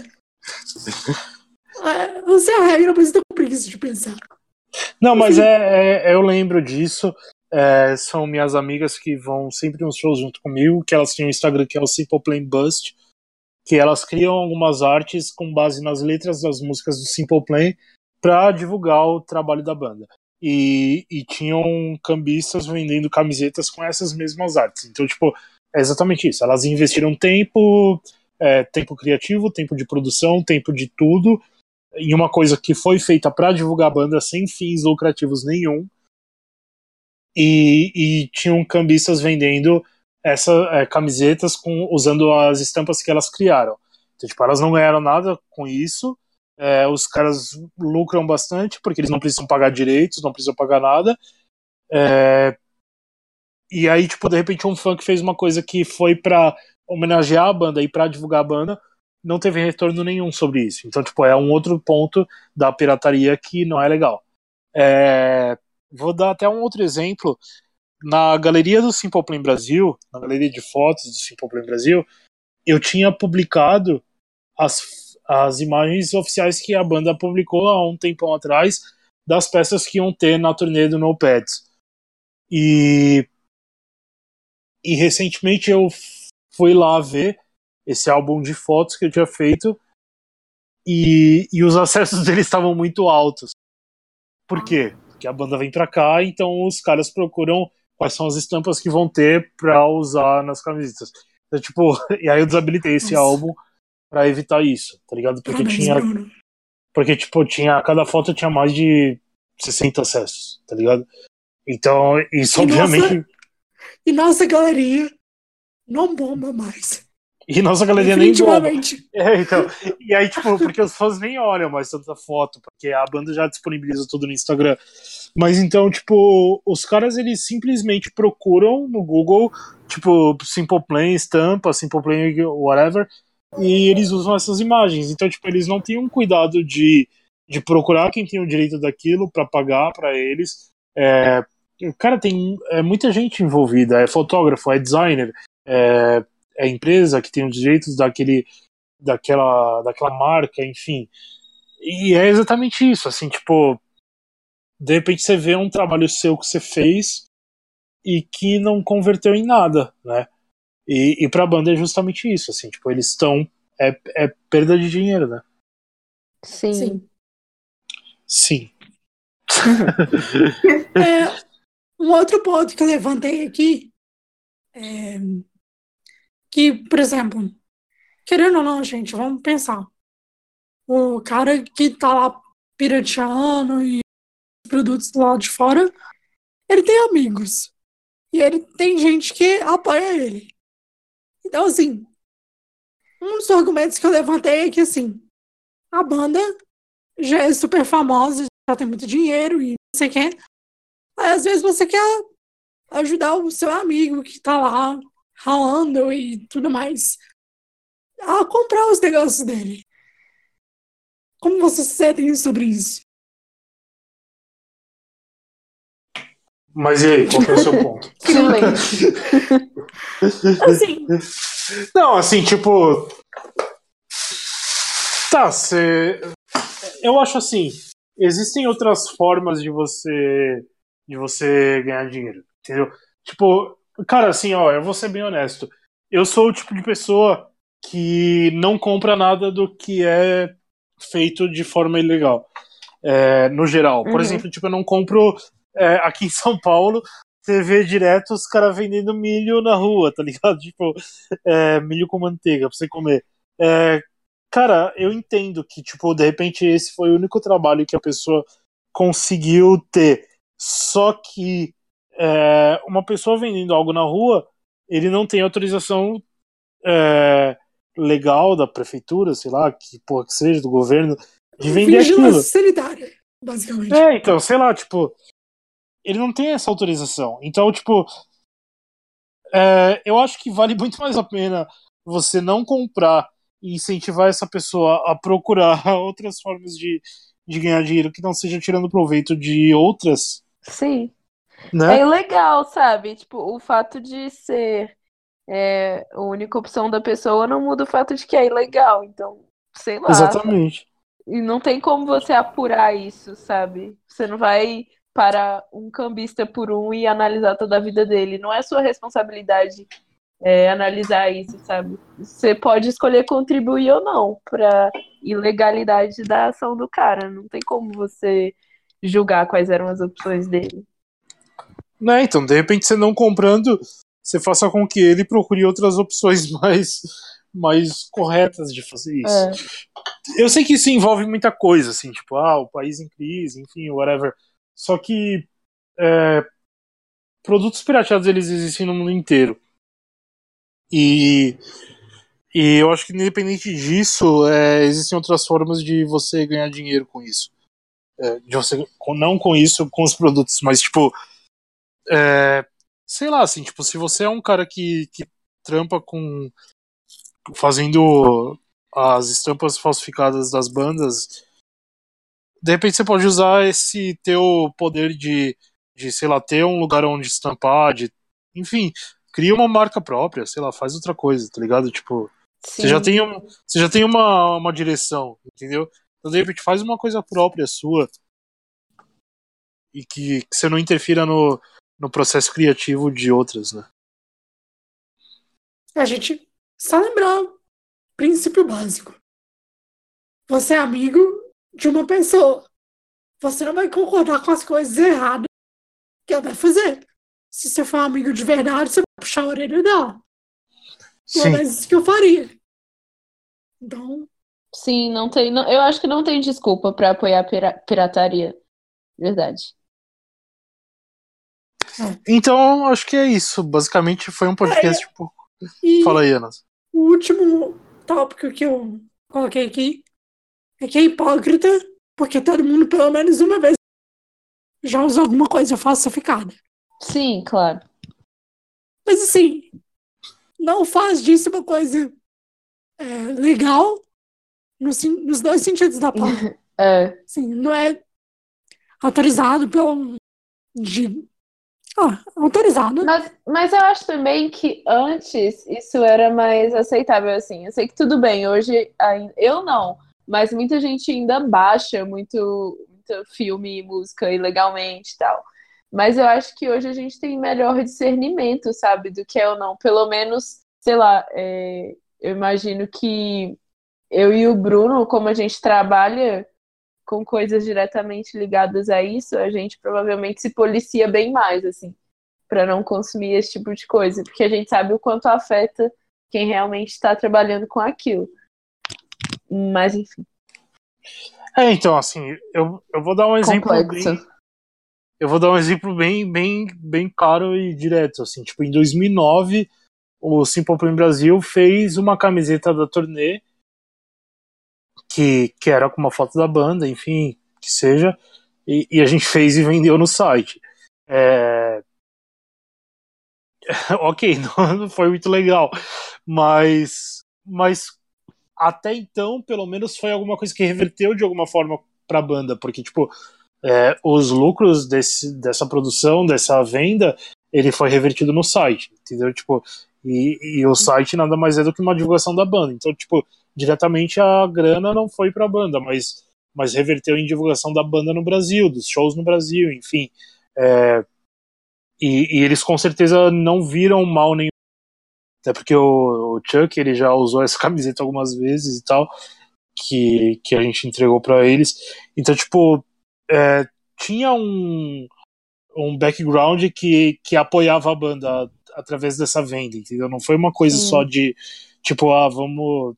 é, você é a regra, mas eu tô com preguiça de pensar. Não, mas é, é, eu lembro disso. É, são minhas amigas que vão sempre nos shows junto comigo, que elas têm um Instagram que é o Simple Plain Bust, que elas criam algumas artes com base nas letras das músicas do Simple Plan para divulgar o trabalho da banda. E, e, tinham cambistas vendendo camisetas com essas mesmas artes. Então, tipo, é exatamente isso. Elas investiram tempo, é, tempo criativo, tempo de produção, tempo de tudo, em uma coisa que foi feita para divulgar a banda sem fins lucrativos nenhum. E, e tinham cambistas vendendo essas é, camisetas com, usando as estampas que elas criaram. Então, tipo, elas não ganharam nada com isso. É, os caras lucram bastante porque eles não precisam pagar direitos, não precisam pagar nada. É, e aí, tipo, de repente um fã que fez uma coisa que foi para homenagear a banda e para divulgar a banda, não teve retorno nenhum sobre isso. Então, tipo, é um outro ponto da pirataria que não é legal. É, vou dar até um outro exemplo. Na galeria do Simple Plan Brasil, na galeria de fotos do Simple Plan Brasil, eu tinha publicado as, as imagens oficiais que a banda publicou há um tempão atrás das peças que iam ter na turnê do No Pads. E, e recentemente eu fui lá ver esse álbum de fotos que eu tinha feito e, e os acessos deles estavam muito altos. Por quê? Porque a banda vem pra cá, então os caras procuram quais são as estampas que vão ter pra usar nas camisetas. Então, tipo, e aí eu desabilitei esse Nossa. álbum pra evitar isso, tá ligado? Porque tinha. Porque, tipo, tinha. Cada foto tinha mais de 60 acessos, tá ligado? Então, isso e obviamente. Nossa, e nossa galeria não bomba mais. E nossa galeria nem bomba. É, então. E aí, tipo, porque os fãs nem olham mais tanta foto, porque a banda já disponibiliza tudo no Instagram. Mas então, tipo, os caras eles simplesmente procuram no Google, tipo, Simple Plan, estampa, Simple Plan, whatever, e eles usam essas imagens. Então, tipo, eles não têm um cuidado de, de procurar quem tem o direito daquilo para pagar para eles. É, cara, tem é, muita gente envolvida, é fotógrafo, é designer, é, é empresa que tem os direitos daquele, daquela, daquela marca, enfim. E é exatamente isso, assim, tipo, de repente você vê um trabalho seu que você fez e que não converteu em nada, né? E, e pra banda é justamente isso, assim, tipo, eles estão. É, é perda de dinheiro, né? Sim. Sim. Sim. é, um outro ponto que eu levantei aqui é que, por exemplo, querendo ou não, gente, vamos pensar. O cara que tá lá pirateando e produtos do lado de fora, ele tem amigos. E ele tem gente que apoia ele. Então, assim, um dos argumentos que eu levantei é que, assim, a banda já é super famosa, já tem muito dinheiro e não sei o quê. Aí, às vezes, você quer ajudar o seu amigo que tá lá ralando e tudo mais a comprar os negócios dele. Como vocês sentem sobre isso? Mas e aí, qual é o seu ponto? assim. Não, assim, tipo. Tá, você. Eu acho assim. Existem outras formas de você de você ganhar dinheiro, entendeu? Tipo, cara, assim, ó, eu vou ser bem honesto. Eu sou o tipo de pessoa que não compra nada do que é feito de forma ilegal. É, no geral. Por uhum. exemplo, tipo, eu não compro é, aqui em São Paulo, você vê direto os caras vendendo milho na rua, tá ligado? Tipo, é, milho com manteiga pra você comer. É, cara, eu entendo que, tipo, de repente esse foi o único trabalho que a pessoa conseguiu ter. Só que é, uma pessoa vendendo algo na rua, ele não tem autorização é, legal da prefeitura, sei lá, que porra que seja, do governo, de vender Vigilância aquilo. sanitária, basicamente. É, então, sei lá, tipo, ele não tem essa autorização. Então, tipo, é, eu acho que vale muito mais a pena você não comprar e incentivar essa pessoa a procurar outras formas de, de ganhar dinheiro que não seja tirando proveito de outras. Sim. Né? É legal, sabe? Tipo, o fato de ser é, a única opção da pessoa não muda o fato de que é ilegal. Então, sei lá. Exatamente. E não tem como você apurar isso, sabe? Você não vai para um cambista por um e analisar toda a vida dele. Não é sua responsabilidade é, analisar isso, sabe? Você pode escolher contribuir ou não para ilegalidade da ação do cara. Não tem como você julgar quais eram as opções dele. Né, então, de repente você não comprando, você faça com que ele procure outras opções mais, mais corretas de fazer isso. É. Eu sei que isso envolve muita coisa, assim, tipo, ah, o país em crise, enfim, whatever. Só que é, produtos pirateados eles existem no mundo inteiro. E, e eu acho que independente disso, é, existem outras formas de você ganhar dinheiro com isso. É, de você, não com isso, com os produtos, mas tipo, é, sei lá, assim, tipo, se você é um cara que, que trampa com. fazendo as estampas falsificadas das bandas, de repente você pode usar esse teu poder de, de sei lá, ter um lugar onde estampar, de, enfim, cria uma marca própria, sei lá, faz outra coisa, tá ligado? Tipo, Sim. você já tem, um, você já tem uma, uma direção, entendeu? Então, de repente, faz uma coisa própria sua e que, que você não interfira no, no processo criativo de outras, né? A gente só lembrar o princípio básico. Você é amigo de uma pessoa. Você não vai concordar com as coisas erradas que ela vai fazer. Se você for um amigo de verdade, você vai puxar a orelha dela. Sim. Não é isso que eu faria. Então. Sim, não tem. Não, eu acho que não tem desculpa para apoiar a pirataria. Verdade. Então, acho que é isso. Basicamente foi um podcast é, tipo. Fala aí, Ana. O último tópico que eu coloquei aqui é que é hipócrita, porque todo mundo, pelo menos uma vez, já usou alguma coisa falsificada. Sim, claro. Mas assim, não faz disso uma coisa é, legal nos, nos dois sentidos da palavra. é. Sim, não é autorizado pelo. De, ah, autorizado. Mas, mas eu acho também que antes isso era mais aceitável, assim. Eu sei que tudo bem, hoje eu não, mas muita gente ainda baixa muito, muito filme e música ilegalmente e tal. Mas eu acho que hoje a gente tem melhor discernimento, sabe, do que é ou não. Pelo menos, sei lá, é, eu imagino que eu e o Bruno, como a gente trabalha com coisas diretamente ligadas a isso, a gente provavelmente se policia bem mais, assim, para não consumir esse tipo de coisa, porque a gente sabe o quanto afeta quem realmente está trabalhando com aquilo. Mas, enfim. É, então, assim, eu, eu vou dar um exemplo Complexo. bem. Eu vou dar um exemplo bem, bem, bem claro e direto, assim, tipo, em 2009, o Simple Plan Brasil fez uma camiseta da turnê que, que era com uma foto da banda, enfim, que seja, e, e a gente fez e vendeu no site. É... ok, não foi muito legal, mas, mas até então, pelo menos, foi alguma coisa que reverteu de alguma forma para a banda, porque, tipo, é, os lucros desse, dessa produção, dessa venda, ele foi revertido no site, entendeu? Tipo, e, e o site nada mais é do que uma divulgação da banda. Então, tipo, diretamente a grana não foi para a banda, mas, mas reverteu em divulgação da banda no Brasil, dos shows no Brasil, enfim. É, e, e, eles com certeza não viram mal nenhum. Até porque o, o, Chuck ele já usou essa camiseta algumas vezes e tal, que, que a gente entregou para eles. Então, tipo, é, tinha um, um background que, que apoiava a banda através dessa venda, entendeu? Não foi uma coisa Sim. só de, tipo, ah, vamos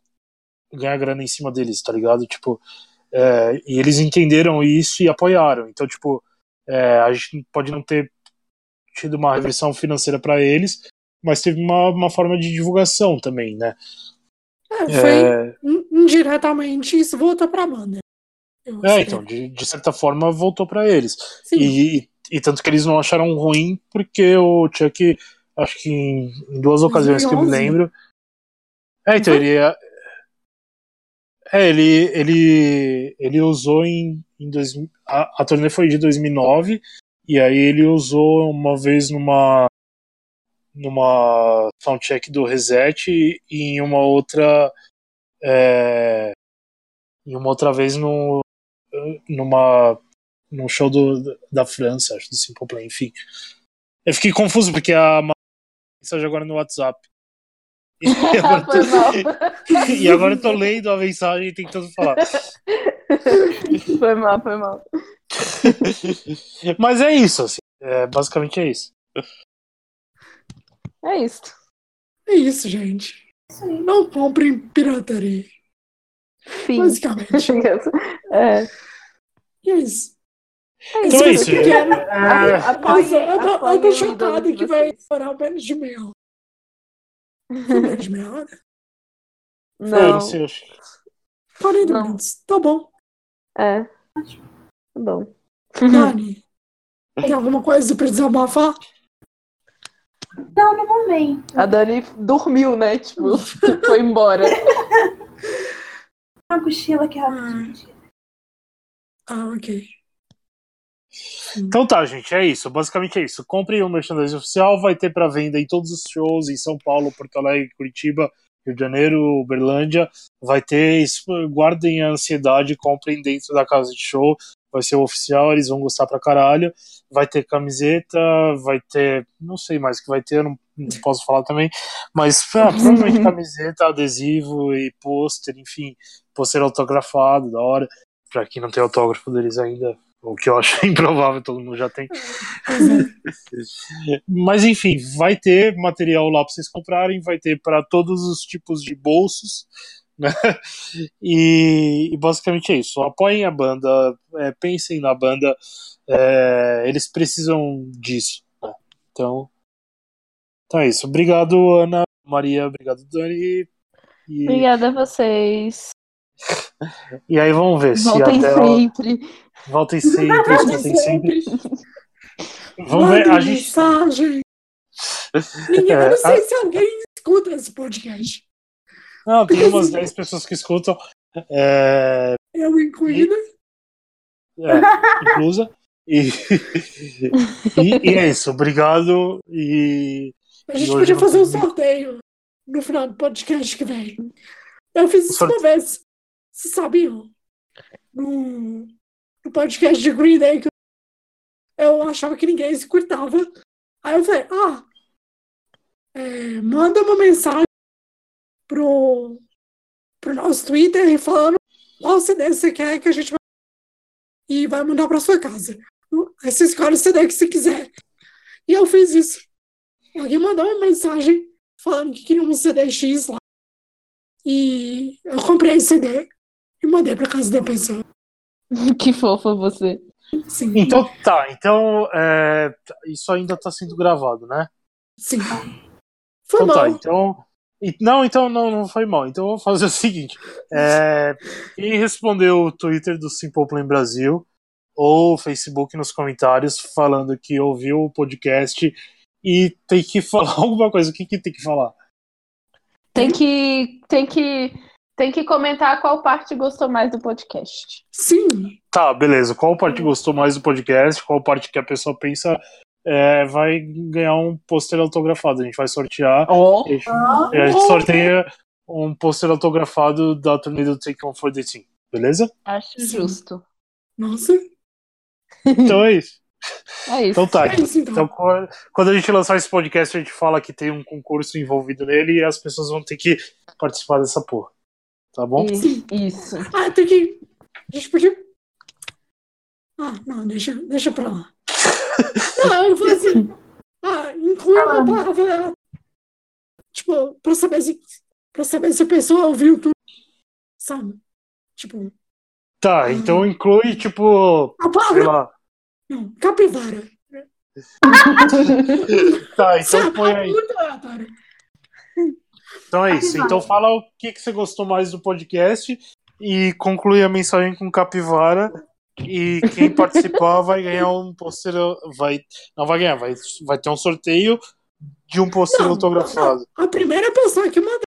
ganhar grana em cima deles, tá ligado? Tipo, é, e eles entenderam isso e apoiaram. Então, tipo, é, a gente pode não ter tido uma reversão financeira para eles, mas teve uma, uma forma de divulgação também, né? É, foi é... indiretamente isso voltou pra banda. É, então, de, de certa forma voltou para eles. E, e, e, tanto que eles não acharam ruim, porque o Chuck, acho que em, em duas ocasiões 2011. que eu me lembro. É, então, ele, é, ele, ele, ele usou em, em dois, a, a turnê foi de 2009 e aí ele usou uma vez numa numa soundcheck do Reset e, e em uma outra é, em uma outra vez no numa num show do, da França, acho do Simple Plan, enfim. Eu fiquei confuso porque a mensagem agora no WhatsApp. E agora, tô... e agora eu tô lendo a mensagem e tentando falar. Foi mal, foi mal. Mas é isso, assim. É, basicamente é isso. É isso. É isso, gente. Não comprem pirataria. Fim. Basicamente. é. E é isso. É então é isso. É, é, eu tô chocado que vai demorar menos de meia hora. Menos de meia hora? Não. 40 minutos. Tá bom. É. Tá bom. Dani, tem alguma coisa pra desabafar? Não, no momento. A Dani dormiu, né? Tipo, foi embora. Uma cochila que rapidinho. Ah, ok. Então tá, gente, é isso. Basicamente é isso. Comprem o merchandising oficial, vai ter para venda em todos os shows em São Paulo, Porto Alegre, Curitiba, Rio de Janeiro, Uberlândia. Vai ter, guardem a ansiedade, comprem dentro da casa de show. Vai ser o oficial, eles vão gostar pra caralho. Vai ter camiseta, vai ter. Não sei mais o que vai ter, não, não posso falar também. Mas ah, provavelmente camiseta, adesivo e pôster, enfim, pôster autografado, da hora. Pra quem não tem autógrafo deles ainda, o que eu acho improvável, todo mundo já tem. Mas enfim, vai ter material lá para vocês comprarem, vai ter para todos os tipos de bolsos. Né? E, e, basicamente é isso. Apoiem a banda, é, pensem na banda, é, eles precisam disso. Né? Então, então é isso. Obrigado, Ana, Maria, obrigado, Dani. E... Obrigada a vocês. E aí vamos ver Voltem se até sempre. Voltem sempre, escutem sempre. Vamos ver. A gente... mensagem. Ninguém, é, não sei a... se alguém escuta esse podcast. Não, tem umas 10 pessoas que escutam. É... Eu incluída. É, inclusa. E... e, e, é isso. Obrigado. E, a gente podia fazer um sorteio no final do podcast que vem. Eu fiz isso Sorte... uma vez. Vocês sabiam? No, no podcast de Green Day, que eu achava que ninguém se curtava. Aí eu falei, ah, é, manda uma mensagem pro, pro nosso Twitter falando qual CD você quer que a gente vai e vai mandar para sua casa. Aí você escolhe o CD que você quiser. E eu fiz isso. Alguém mandou uma mensagem falando que queria um CD X lá. E eu comprei esse CD e mandei pra casa da pessoa. que fofa você. Sim. Então tá, então é, isso ainda tá sendo gravado, né? Sim. Foi então mal. tá, então. Não, então não, não foi mal. Então eu vou fazer o seguinte: é, quem respondeu o Twitter do Simple Plan Brasil ou Facebook nos comentários falando que ouviu o podcast e tem que falar alguma coisa, o que, que tem que falar? Tem que, tem que tem que comentar qual parte gostou mais do podcast. Sim. Tá, beleza. Qual parte gostou mais do podcast? Qual parte que a pessoa pensa é, vai ganhar um pôster autografado. A gente vai sortear. Oh. A, gente, a gente sorteia um pôster autografado da turnê do Take On for the Team, beleza? Acho justo. Nossa. Então é isso. É isso. Então tá. É isso, então. Então, quando a gente lançar esse podcast, a gente fala que tem um concurso envolvido nele e as pessoas vão ter que participar dessa porra. Tá bom? Isso. Ah, tem que. A gente podia. Ah, não, deixa, deixa pra lá. Não, eu falei assim. Ah, inclui uma palavra. Tipo, pra saber se. Pra saber se a pessoa ouviu tudo. Sabe? Tipo. Tá, então inclui, tipo. A Sei palavra. lá. Não, capivara. Tá, então Sabe? põe aí. Muito aleatório. Então é isso. Então fala o que, que você gostou mais do podcast e conclui a mensagem com capivara. E quem participar vai ganhar um pôster. Vai, não vai ganhar, vai, vai ter um sorteio de um pôster Não, autografado. A primeira pessoa que mandar.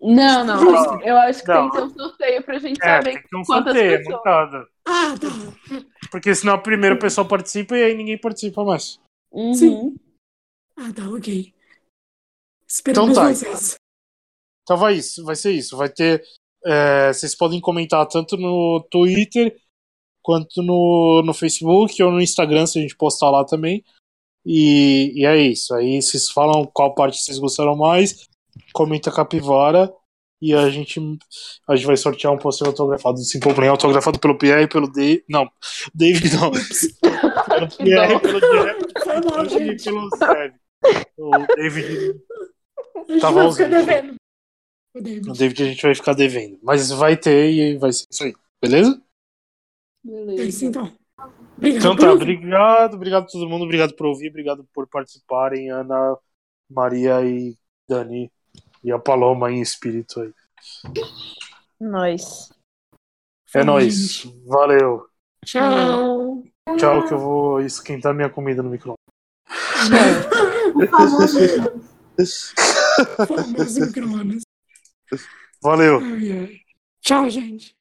Não, não. Não. Eu acho que Não. tem que ter um sorteio pra gente É, saber tem que ter um quantas sorteio, é pessoas. montada. Ah, tá. Porque senão a primeira pessoa participa e aí ninguém participa mais. Uhum. Sim. Ah, tá, ok. Esperamos Então tá. vocês. Então vai isso, vai ser isso. Vai ter. é, vocês podem comentar tanto no Twitter quanto no, no Facebook ou no Instagram, se a gente postar lá também. E, e é isso. Aí vocês falam qual parte vocês gostaram mais, comenta capivara e a gente, a gente vai sortear um pôster autografado do Simple Plan, autografado pelo Pierre e pelo Dave. Não, David não. pelo Pierre, pelo Jeff e pelo Sérgio. O David A gente Tá vai ficar devendo. O David. O David a gente vai ficar devendo. Mas vai ter e vai ser isso aí. Beleza? É Beleza. isso, então. Obrigado. Então por tá, obrigado, obrigado a todo mundo, obrigado por ouvir, obrigado por participarem, Ana, Maria e Dani e a Paloma em espírito aí. Nós. É gente. Valeu. Tchau. Tchau que eu vou esquentar minha comida no micro. O famoso Famoso micro-ondas. Valeu. Ai, ai. Tchau, gente.